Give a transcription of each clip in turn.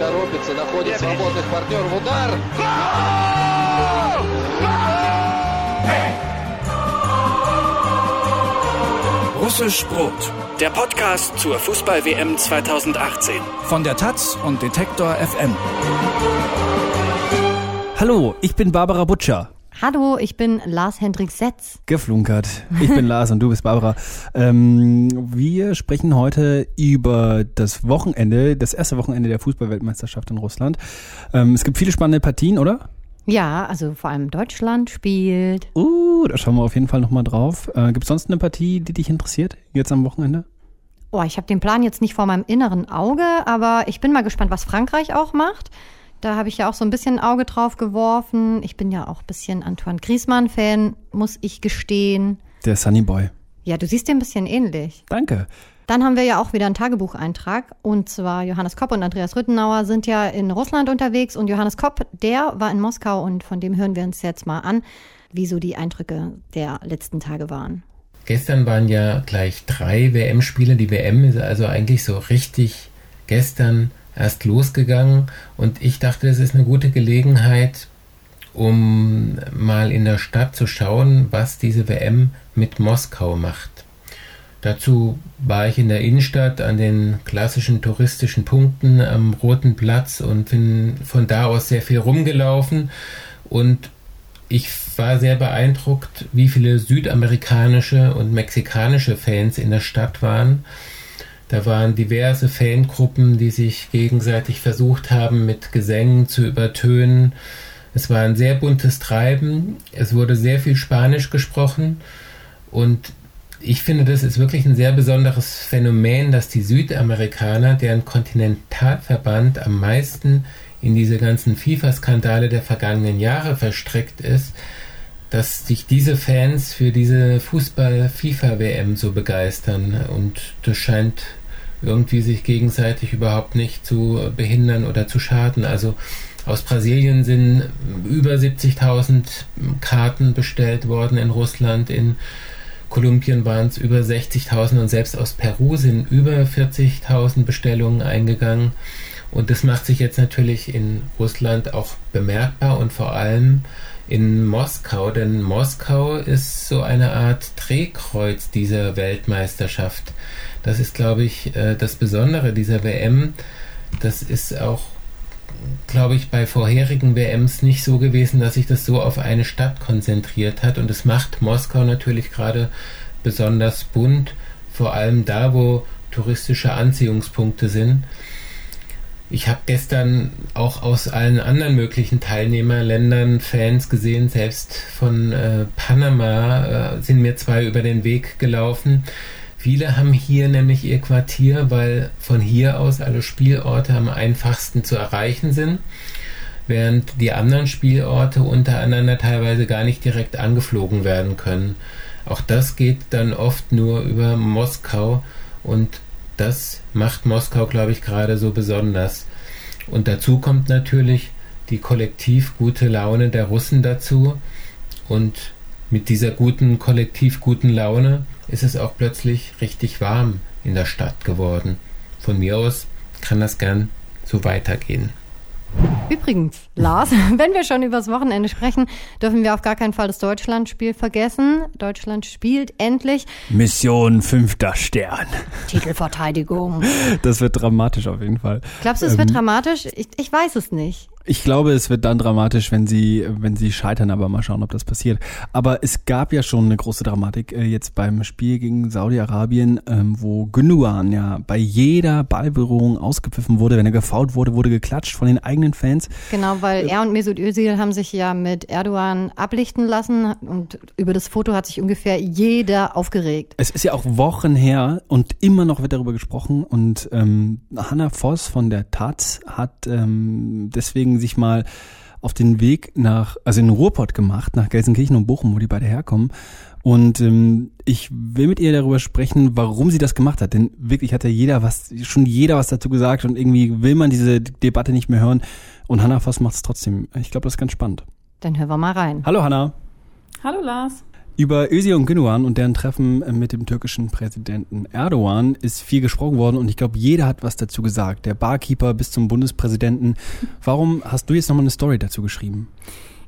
торопится, находит свободных партнеров. Удар! Russisch Brot, der Podcast zur Fußball-WM 2018. Von der Taz und Detektor FM. Hallo, ich bin Barbara Butcher. Hallo, ich bin Lars Hendrik Setz. Geflunkert. Ich bin Lars und du bist Barbara. Ähm, wir sprechen heute über das Wochenende, das erste Wochenende der Fußballweltmeisterschaft in Russland. Ähm, es gibt viele spannende Partien, oder? Ja, also vor allem Deutschland spielt. Uh, da schauen wir auf jeden Fall nochmal drauf. Äh, gibt es sonst eine Partie, die dich interessiert, jetzt am Wochenende? Oh, ich habe den Plan jetzt nicht vor meinem inneren Auge, aber ich bin mal gespannt, was Frankreich auch macht. Da habe ich ja auch so ein bisschen ein Auge drauf geworfen. Ich bin ja auch ein bisschen Antoine Griezmann-Fan, muss ich gestehen. Der Sunny Boy. Ja, du siehst dir ein bisschen ähnlich. Danke. Dann haben wir ja auch wieder einen Tagebucheintrag. Und zwar Johannes Kopp und Andreas Rüttenauer sind ja in Russland unterwegs. Und Johannes Kopp, der war in Moskau und von dem hören wir uns jetzt mal an, wie so die Eindrücke der letzten Tage waren. Gestern waren ja gleich drei WM-Spiele. Die WM ist also eigentlich so richtig gestern erst losgegangen. Und ich dachte, es ist eine gute Gelegenheit, um mal in der Stadt zu schauen, was diese WM mit Moskau macht. Dazu war ich in der Innenstadt an den klassischen touristischen Punkten am Roten Platz und bin von da aus sehr viel rumgelaufen und ich war sehr beeindruckt, wie viele südamerikanische und mexikanische Fans in der Stadt waren. Da waren diverse Fangruppen, die sich gegenseitig versucht haben, mit Gesängen zu übertönen. Es war ein sehr buntes Treiben. Es wurde sehr viel Spanisch gesprochen. Und ich finde, das ist wirklich ein sehr besonderes Phänomen, dass die Südamerikaner, deren Kontinentalverband am meisten in diese ganzen FIFA-Skandale der vergangenen Jahre verstrickt ist, dass sich diese Fans für diese Fußball-FIFA-WM so begeistern. Und das scheint irgendwie sich gegenseitig überhaupt nicht zu behindern oder zu schaden. Also aus Brasilien sind über 70.000 Karten bestellt worden in Russland, in Kolumbien waren es über 60.000 und selbst aus Peru sind über 40.000 Bestellungen eingegangen. Und das macht sich jetzt natürlich in Russland auch bemerkbar und vor allem in Moskau, denn Moskau ist so eine Art Drehkreuz dieser Weltmeisterschaft. Das ist, glaube ich, äh, das Besondere dieser WM. Das ist auch glaube ich, bei vorherigen WMs nicht so gewesen, dass sich das so auf eine Stadt konzentriert hat. Und es macht Moskau natürlich gerade besonders bunt, vor allem da, wo touristische Anziehungspunkte sind. Ich habe gestern auch aus allen anderen möglichen Teilnehmerländern Fans gesehen, selbst von äh, Panama äh, sind mir zwei über den Weg gelaufen. Viele haben hier nämlich ihr Quartier, weil von hier aus alle Spielorte am einfachsten zu erreichen sind, während die anderen Spielorte untereinander teilweise gar nicht direkt angeflogen werden können. Auch das geht dann oft nur über Moskau und das macht Moskau, glaube ich, gerade so besonders. Und dazu kommt natürlich die kollektiv gute Laune der Russen dazu und mit dieser guten, kollektiv guten Laune ist es auch plötzlich richtig warm in der Stadt geworden. Von mir aus kann das gern so weitergehen. Übrigens, Lars, wenn wir schon über das Wochenende sprechen, dürfen wir auf gar keinen Fall das Deutschlandspiel vergessen. Deutschland spielt endlich. Mission fünfter Stern. Titelverteidigung. Das wird dramatisch auf jeden Fall. Glaubst du, es ähm, wird dramatisch? Ich, ich weiß es nicht. Ich glaube, es wird dann dramatisch, wenn sie, wenn sie scheitern, aber mal schauen, ob das passiert. Aber es gab ja schon eine große Dramatik äh, jetzt beim Spiel gegen Saudi-Arabien, ähm, wo Gündogan ja bei jeder Ballberührung ausgepfiffen wurde. Wenn er gefault wurde, wurde geklatscht von den eigenen Fans. Genau, weil er und Mesut Özil haben sich ja mit Erdogan ablichten lassen und über das Foto hat sich ungefähr jeder aufgeregt. Es ist ja auch Wochen her und immer noch wird darüber gesprochen und ähm, Hanna Voss von der Taz hat ähm, deswegen deswegen sich mal auf den Weg nach, also in den Ruhrpott gemacht, nach Gelsenkirchen und Bochum, wo die beide herkommen. Und ähm, ich will mit ihr darüber sprechen, warum sie das gemacht hat. Denn wirklich hat ja jeder was, schon jeder was dazu gesagt und irgendwie will man diese Debatte nicht mehr hören. Und Hanna Voss macht es trotzdem. Ich glaube, das ist ganz spannend. Dann hören wir mal rein. Hallo Hanna. Hallo Lars. Über Özil und Gündogan und deren Treffen mit dem türkischen Präsidenten Erdogan ist viel gesprochen worden und ich glaube, jeder hat was dazu gesagt. Der Barkeeper bis zum Bundespräsidenten. Warum hast du jetzt nochmal eine Story dazu geschrieben?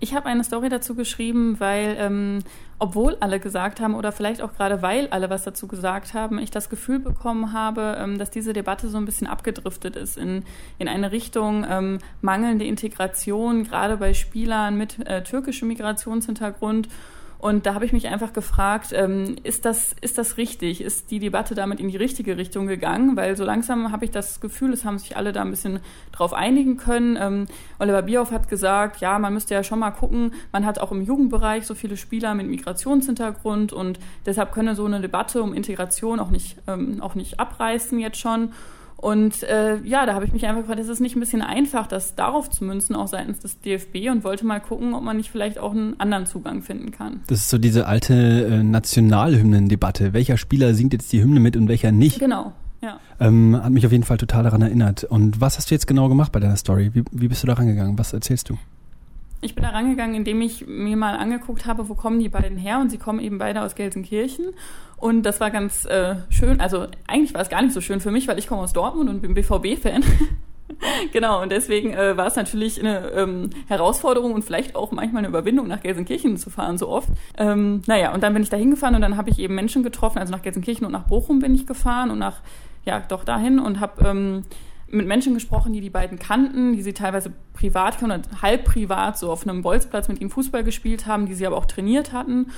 Ich habe eine Story dazu geschrieben, weil ähm, obwohl alle gesagt haben oder vielleicht auch gerade weil alle was dazu gesagt haben, ich das Gefühl bekommen habe, ähm, dass diese Debatte so ein bisschen abgedriftet ist in, in eine Richtung ähm, mangelnde Integration, gerade bei Spielern mit äh, türkischem Migrationshintergrund und da habe ich mich einfach gefragt, ähm, ist, das, ist das richtig? Ist die Debatte damit in die richtige Richtung gegangen? Weil so langsam habe ich das Gefühl, es haben sich alle da ein bisschen drauf einigen können. Ähm, Oliver Bierhoff hat gesagt, ja, man müsste ja schon mal gucken, man hat auch im Jugendbereich so viele Spieler mit Migrationshintergrund und deshalb könne so eine Debatte um Integration auch nicht, ähm, auch nicht abreißen jetzt schon. Und äh, ja, da habe ich mich einfach gefragt, ist es nicht ein bisschen einfach, das darauf zu münzen, auch seitens des DFB und wollte mal gucken, ob man nicht vielleicht auch einen anderen Zugang finden kann. Das ist so diese alte äh, Nationalhymnen-Debatte. Welcher Spieler singt jetzt die Hymne mit und welcher nicht? Genau. Ja. Ähm, hat mich auf jeden Fall total daran erinnert. Und was hast du jetzt genau gemacht bei deiner Story? Wie, wie bist du da rangegangen? Was erzählst du? Ich bin da rangegangen, indem ich mir mal angeguckt habe, wo kommen die beiden her und sie kommen eben beide aus Gelsenkirchen und das war ganz äh, schön, also eigentlich war es gar nicht so schön für mich, weil ich komme aus Dortmund und bin BVB-Fan. genau, und deswegen äh, war es natürlich eine ähm, Herausforderung und vielleicht auch manchmal eine Überwindung, nach Gelsenkirchen zu fahren, so oft. Ähm, naja, und dann bin ich da hingefahren und dann habe ich eben Menschen getroffen, also nach Gelsenkirchen und nach Bochum bin ich gefahren und nach, ja, doch dahin und habe ähm, mit Menschen gesprochen, die die beiden kannten, die sie teilweise privat kennen halb privat so auf einem Bolzplatz mit ihnen Fußball gespielt haben, die sie aber auch trainiert hatten.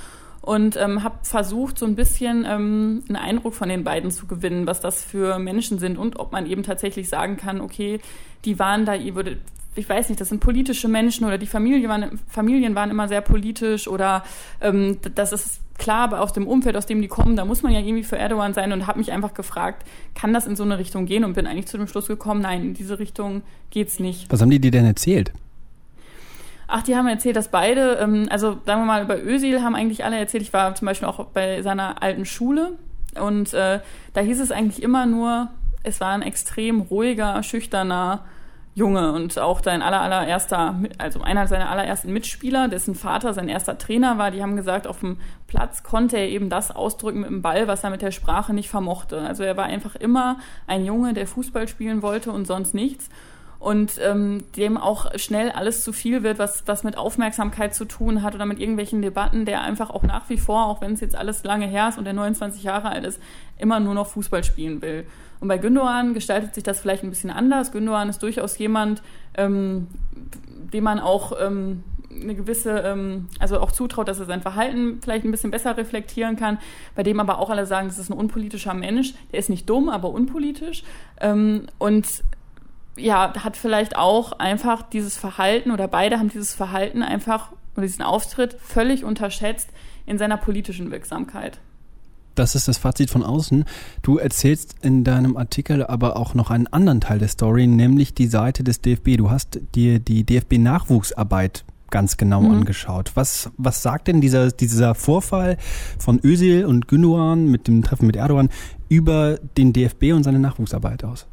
Und ähm, habe versucht, so ein bisschen ähm, einen Eindruck von den beiden zu gewinnen, was das für Menschen sind und ob man eben tatsächlich sagen kann, okay, die waren da, ihr würdet, ich weiß nicht, das sind politische Menschen oder die Familie waren, Familien waren immer sehr politisch oder ähm, das ist klar, aber aus dem Umfeld, aus dem die kommen, da muss man ja irgendwie für Erdogan sein und habe mich einfach gefragt, kann das in so eine Richtung gehen und bin eigentlich zu dem Schluss gekommen, nein, in diese Richtung geht's nicht. Was haben die dir denn erzählt? Ach, die haben erzählt, dass beide, ähm, also sagen wir mal, über Özil haben eigentlich alle erzählt, ich war zum Beispiel auch bei seiner alten Schule und äh, da hieß es eigentlich immer nur, es war ein extrem ruhiger, schüchterner Junge und auch sein aller, allererster, also einer seiner allerersten Mitspieler, dessen Vater sein erster Trainer war, die haben gesagt, auf dem Platz konnte er eben das ausdrücken mit dem Ball, was er mit der Sprache nicht vermochte. Also er war einfach immer ein Junge, der Fußball spielen wollte und sonst nichts und ähm, dem auch schnell alles zu viel wird, was, was mit Aufmerksamkeit zu tun hat oder mit irgendwelchen Debatten, der einfach auch nach wie vor, auch wenn es jetzt alles lange her ist und der 29 Jahre alt ist, immer nur noch Fußball spielen will. Und bei Gündogan gestaltet sich das vielleicht ein bisschen anders. Gündogan ist durchaus jemand, ähm, dem man auch ähm, eine gewisse, ähm, also auch zutraut, dass er sein Verhalten vielleicht ein bisschen besser reflektieren kann, bei dem aber auch alle sagen, das ist ein unpolitischer Mensch, der ist nicht dumm, aber unpolitisch. Ähm, und ja, hat vielleicht auch einfach dieses Verhalten oder beide haben dieses Verhalten einfach oder diesen Auftritt völlig unterschätzt in seiner politischen Wirksamkeit. Das ist das Fazit von außen. Du erzählst in deinem Artikel aber auch noch einen anderen Teil der Story, nämlich die Seite des DFB. Du hast dir die DFB-Nachwuchsarbeit ganz genau mhm. angeschaut. Was, was sagt denn dieser, dieser Vorfall von Özil und Gündogan mit dem Treffen mit Erdogan über den DFB und seine Nachwuchsarbeit aus?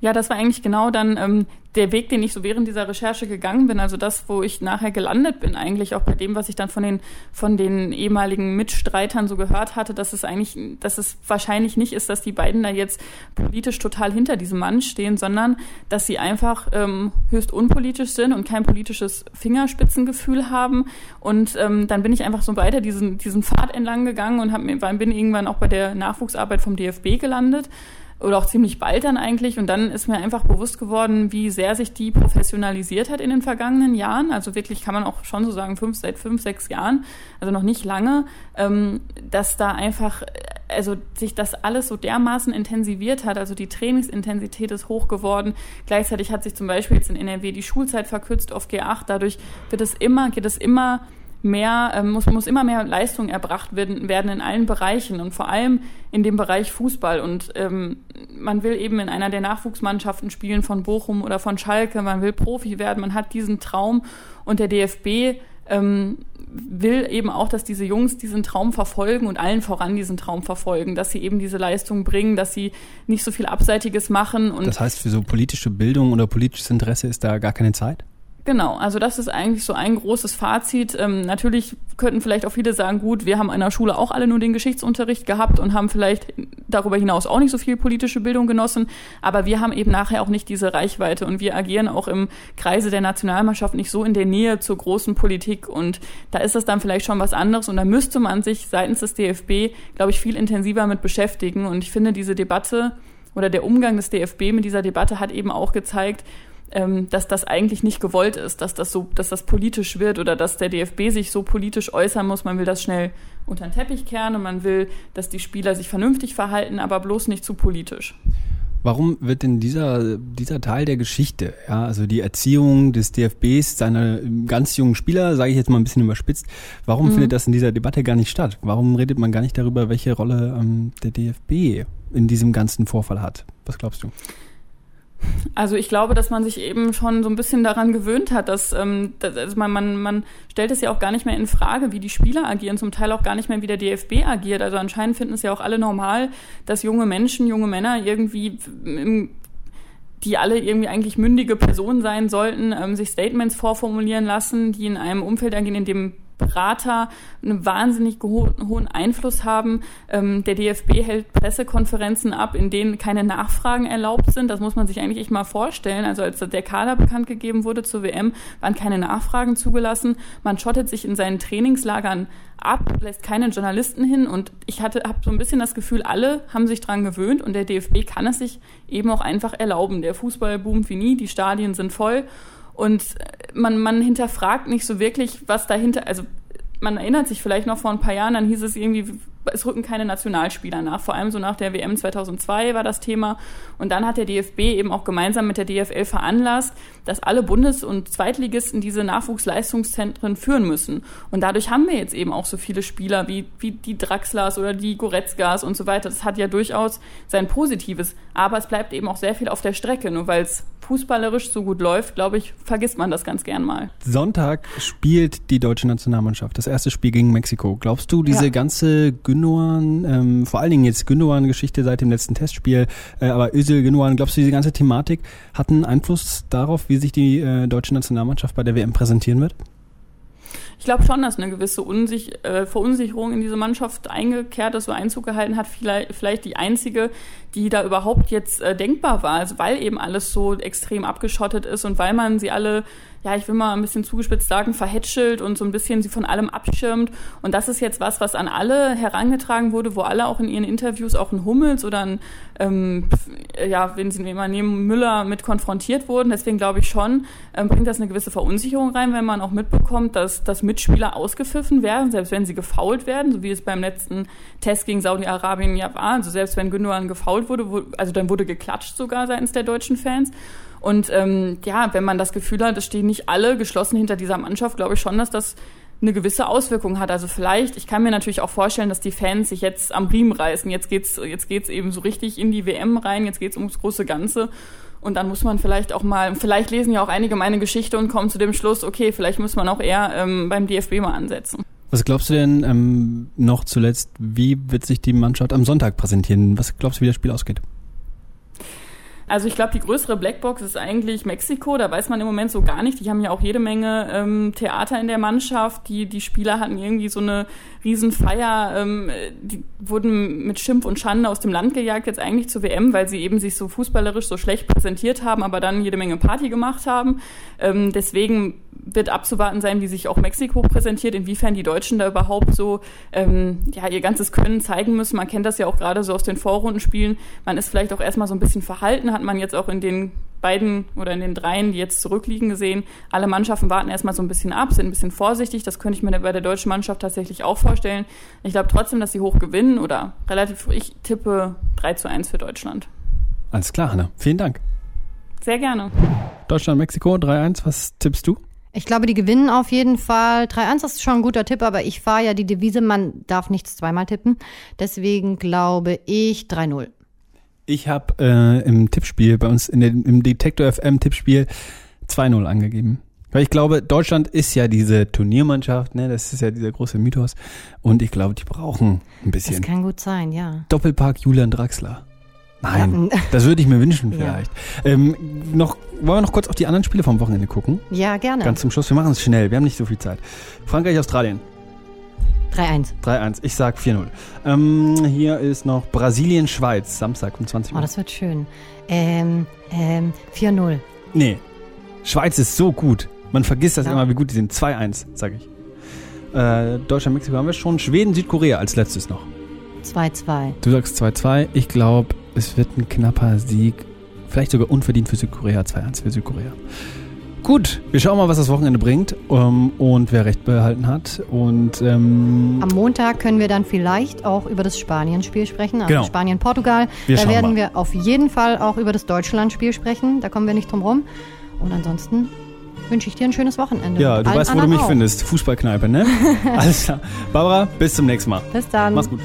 Ja, das war eigentlich genau dann ähm, der Weg, den ich so während dieser Recherche gegangen bin. Also das, wo ich nachher gelandet bin, eigentlich auch bei dem, was ich dann von den von den ehemaligen Mitstreitern so gehört hatte, dass es eigentlich, dass es wahrscheinlich nicht ist, dass die beiden da jetzt politisch total hinter diesem Mann stehen, sondern dass sie einfach ähm, höchst unpolitisch sind und kein politisches Fingerspitzengefühl haben. Und ähm, dann bin ich einfach so weiter diesen diesen Pfad entlang gegangen und hab, bin irgendwann auch bei der Nachwuchsarbeit vom DFB gelandet oder auch ziemlich bald dann eigentlich. Und dann ist mir einfach bewusst geworden, wie sehr sich die professionalisiert hat in den vergangenen Jahren. Also wirklich kann man auch schon so sagen, fünf, seit fünf, sechs Jahren, also noch nicht lange, ähm, dass da einfach, also sich das alles so dermaßen intensiviert hat. Also die Trainingsintensität ist hoch geworden. Gleichzeitig hat sich zum Beispiel jetzt in NRW die Schulzeit verkürzt auf G8. Dadurch wird es immer, geht es immer mehr, ähm, muss, muss immer mehr Leistung erbracht werden, werden in allen Bereichen und vor allem in dem Bereich Fußball. Und ähm, man will eben in einer der Nachwuchsmannschaften spielen von Bochum oder von Schalke, man will Profi werden, man hat diesen Traum und der DFB ähm, will eben auch, dass diese Jungs diesen Traum verfolgen und allen voran diesen Traum verfolgen, dass sie eben diese Leistung bringen, dass sie nicht so viel Abseitiges machen. Und das heißt, für so politische Bildung oder politisches Interesse ist da gar keine Zeit? Genau, also das ist eigentlich so ein großes Fazit. Ähm, natürlich könnten vielleicht auch viele sagen, gut, wir haben in der Schule auch alle nur den Geschichtsunterricht gehabt und haben vielleicht darüber hinaus auch nicht so viel politische Bildung genossen, aber wir haben eben nachher auch nicht diese Reichweite und wir agieren auch im Kreise der Nationalmannschaft nicht so in der Nähe zur großen Politik und da ist das dann vielleicht schon was anderes und da müsste man sich seitens des DFB, glaube ich, viel intensiver mit beschäftigen und ich finde diese Debatte oder der Umgang des DFB mit dieser Debatte hat eben auch gezeigt, ähm, dass das eigentlich nicht gewollt ist, dass das so, dass das politisch wird oder dass der DFB sich so politisch äußern muss. Man will das schnell unter den Teppich kehren und man will, dass die Spieler sich vernünftig verhalten, aber bloß nicht zu politisch. Warum wird denn dieser, dieser Teil der Geschichte, ja, also die Erziehung des DFBs, seiner ganz jungen Spieler, sage ich jetzt mal ein bisschen überspitzt, warum mhm. findet das in dieser Debatte gar nicht statt? Warum redet man gar nicht darüber, welche Rolle ähm, der DFB in diesem ganzen Vorfall hat? Was glaubst du? Also ich glaube, dass man sich eben schon so ein bisschen daran gewöhnt hat, dass, ähm, dass also man, man, man stellt es ja auch gar nicht mehr in Frage, wie die Spieler agieren, zum Teil auch gar nicht mehr, wie der DFB agiert. Also anscheinend finden es ja auch alle normal, dass junge Menschen, junge Männer irgendwie im die alle irgendwie eigentlich mündige Personen sein sollten, ähm, sich Statements vorformulieren lassen, die in einem Umfeld agieren, in dem Berater einen wahnsinnig hohen Einfluss haben. Ähm, der DFB hält Pressekonferenzen ab, in denen keine Nachfragen erlaubt sind. Das muss man sich eigentlich echt mal vorstellen. Also als der Kader bekannt gegeben wurde zur WM, waren keine Nachfragen zugelassen. Man schottet sich in seinen Trainingslagern ab, lässt keinen Journalisten hin und ich hatte habe so ein bisschen das Gefühl, alle haben sich dran gewöhnt und der DFB kann es sich eben auch einfach erlauben. Der Fußball boomt wie nie, die Stadien sind voll und man, man hinterfragt nicht so wirklich, was dahinter, also man erinnert sich vielleicht noch vor ein paar Jahren, dann hieß es irgendwie, es rücken keine Nationalspieler nach. Vor allem so nach der WM 2002 war das Thema. Und dann hat der DFB eben auch gemeinsam mit der DFL veranlasst, dass alle Bundes- und Zweitligisten diese Nachwuchsleistungszentren führen müssen. Und dadurch haben wir jetzt eben auch so viele Spieler wie, wie die Draxlers oder die Goretzkas und so weiter. Das hat ja durchaus sein Positives. Aber es bleibt eben auch sehr viel auf der Strecke, nur weil es fußballerisch so gut läuft, glaube ich, vergisst man das ganz gern mal. Sonntag spielt die deutsche Nationalmannschaft. Das erste Spiel gegen Mexiko. Glaubst du, diese ja. ganze Gündogan, ähm, vor allen Dingen jetzt Gündogan-Geschichte seit dem letzten Testspiel, äh, aber Özil, Gündogan, glaubst du, diese ganze Thematik hat einen Einfluss darauf, wie sich die äh, deutsche Nationalmannschaft bei der WM präsentieren wird? ich glaube schon, dass eine gewisse Unsich äh, Verunsicherung in diese Mannschaft eingekehrt ist oder Einzug gehalten hat. Vielleicht, vielleicht die einzige, die da überhaupt jetzt äh, denkbar war, also weil eben alles so extrem abgeschottet ist und weil man sie alle ja, ich will mal ein bisschen zugespitzt sagen, verhätschelt und so ein bisschen sie von allem abschirmt. Und das ist jetzt was, was an alle herangetragen wurde, wo alle auch in ihren Interviews, auch ein Hummels oder ein, ähm, ja, wenn sie immer neben Müller mit konfrontiert wurden. Deswegen glaube ich schon, ähm, bringt das eine gewisse Verunsicherung rein, wenn man auch mitbekommt, dass, dass Mitspieler ausgepfiffen werden, selbst wenn sie gefault werden, so wie es beim letzten Test gegen Saudi-Arabien ja war. Also selbst wenn Gündogan gefault wurde, also dann wurde geklatscht sogar seitens der deutschen Fans. Und ähm, ja, wenn man das Gefühl hat, es stehen nicht alle geschlossen hinter dieser Mannschaft, glaube ich schon, dass das eine gewisse Auswirkung hat. Also vielleicht, ich kann mir natürlich auch vorstellen, dass die Fans sich jetzt am Riemen reißen. Jetzt geht's, jetzt geht's eben so richtig in die WM rein, jetzt geht's ums große Ganze. Und dann muss man vielleicht auch mal, vielleicht lesen ja auch einige meine Geschichte und kommen zu dem Schluss, okay, vielleicht muss man auch eher ähm, beim DFB mal ansetzen. Was glaubst du denn ähm, noch zuletzt, wie wird sich die Mannschaft am Sonntag präsentieren? Was glaubst du, wie das Spiel ausgeht? Also ich glaube, die größere Blackbox ist eigentlich Mexiko. Da weiß man im Moment so gar nicht. Die haben ja auch jede Menge ähm, Theater in der Mannschaft. Die, die Spieler hatten irgendwie so eine Riesenfeier. Ähm, die wurden mit Schimpf und Schande aus dem Land gejagt, jetzt eigentlich zur WM, weil sie eben sich so fußballerisch so schlecht präsentiert haben, aber dann jede Menge Party gemacht haben. Ähm, deswegen wird abzuwarten sein, wie sich auch Mexiko präsentiert, inwiefern die Deutschen da überhaupt so ähm, ja, ihr ganzes Können zeigen müssen. Man kennt das ja auch gerade so aus den Vorrundenspielen. Man ist vielleicht auch erstmal so ein bisschen verhalten, hat man jetzt auch in den beiden oder in den dreien, die jetzt zurückliegen, gesehen. Alle Mannschaften warten erstmal so ein bisschen ab, sind ein bisschen vorsichtig. Das könnte ich mir bei der deutschen Mannschaft tatsächlich auch vorstellen. Ich glaube trotzdem, dass sie hoch gewinnen oder relativ, ich tippe 3 zu 1 für Deutschland. Alles klar, Hanna. Vielen Dank. Sehr gerne. Deutschland, Mexiko 3-1. Was tippst du? Ich glaube, die gewinnen auf jeden Fall. 3-1 ist schon ein guter Tipp, aber ich fahre ja die Devise, man darf nichts zweimal tippen. Deswegen glaube ich 3-0. Ich habe äh, im Tippspiel, bei uns in den, im Detektor FM Tippspiel 2-0 angegeben. Weil ich glaube, Deutschland ist ja diese Turniermannschaft, ne? Das ist ja dieser große Mythos. Und ich glaube, die brauchen ein bisschen. Das kann gut sein, ja. Doppelpark Julian Draxler. Nein, Ja. das würde ich mir wünschen Ja. vielleicht. Ähm, noch, wollen wir noch kurz auf die anderen Spiele vom Wochenende gucken? Ja, gerne. Ganz zum Schluss. Wir machen es schnell. Wir haben nicht so viel Zeit. Frankreich, Australien. 3-1. 3-1. Ich sag 4-0. Ähm, hier ist noch Brasilien, Schweiz. Samstag um 20 Oh, Uhr. das wird schön. Ähm, ähm, 4-0. nee. Schweiz ist so gut. Man vergisst das Ja. immer, wie gut die sind. 2-1, sag ich. Äh, Deutschland, Mexiko haben wir schon. Schweden, Südkorea als letztes noch. 2-2. Du sagst 2-2. Ich glaube, es wird ein knapper Sieg. Vielleicht sogar unverdient für Südkorea. 2-1 für Südkorea. Gut, wir schauen mal, was das Wochenende bringt ähm, und wer recht behalten hat. Und ähm, Am Montag können wir dann vielleicht auch über das Spanien-Spiel sprechen, also Genau. Spanien-Portugal. Da werden mal. wir auf jeden Fall auch über das Deutschland-Spiel sprechen. Da kommen wir nicht drum rum. Und ansonsten wünsche ich dir ein schönes Wochenende. ja, du weißt, wo du mich auch. findest. Fußballkneipe, ne? Alles klar. Barbara, bis zum nächsten Mal. Bis dann. Mach's gut.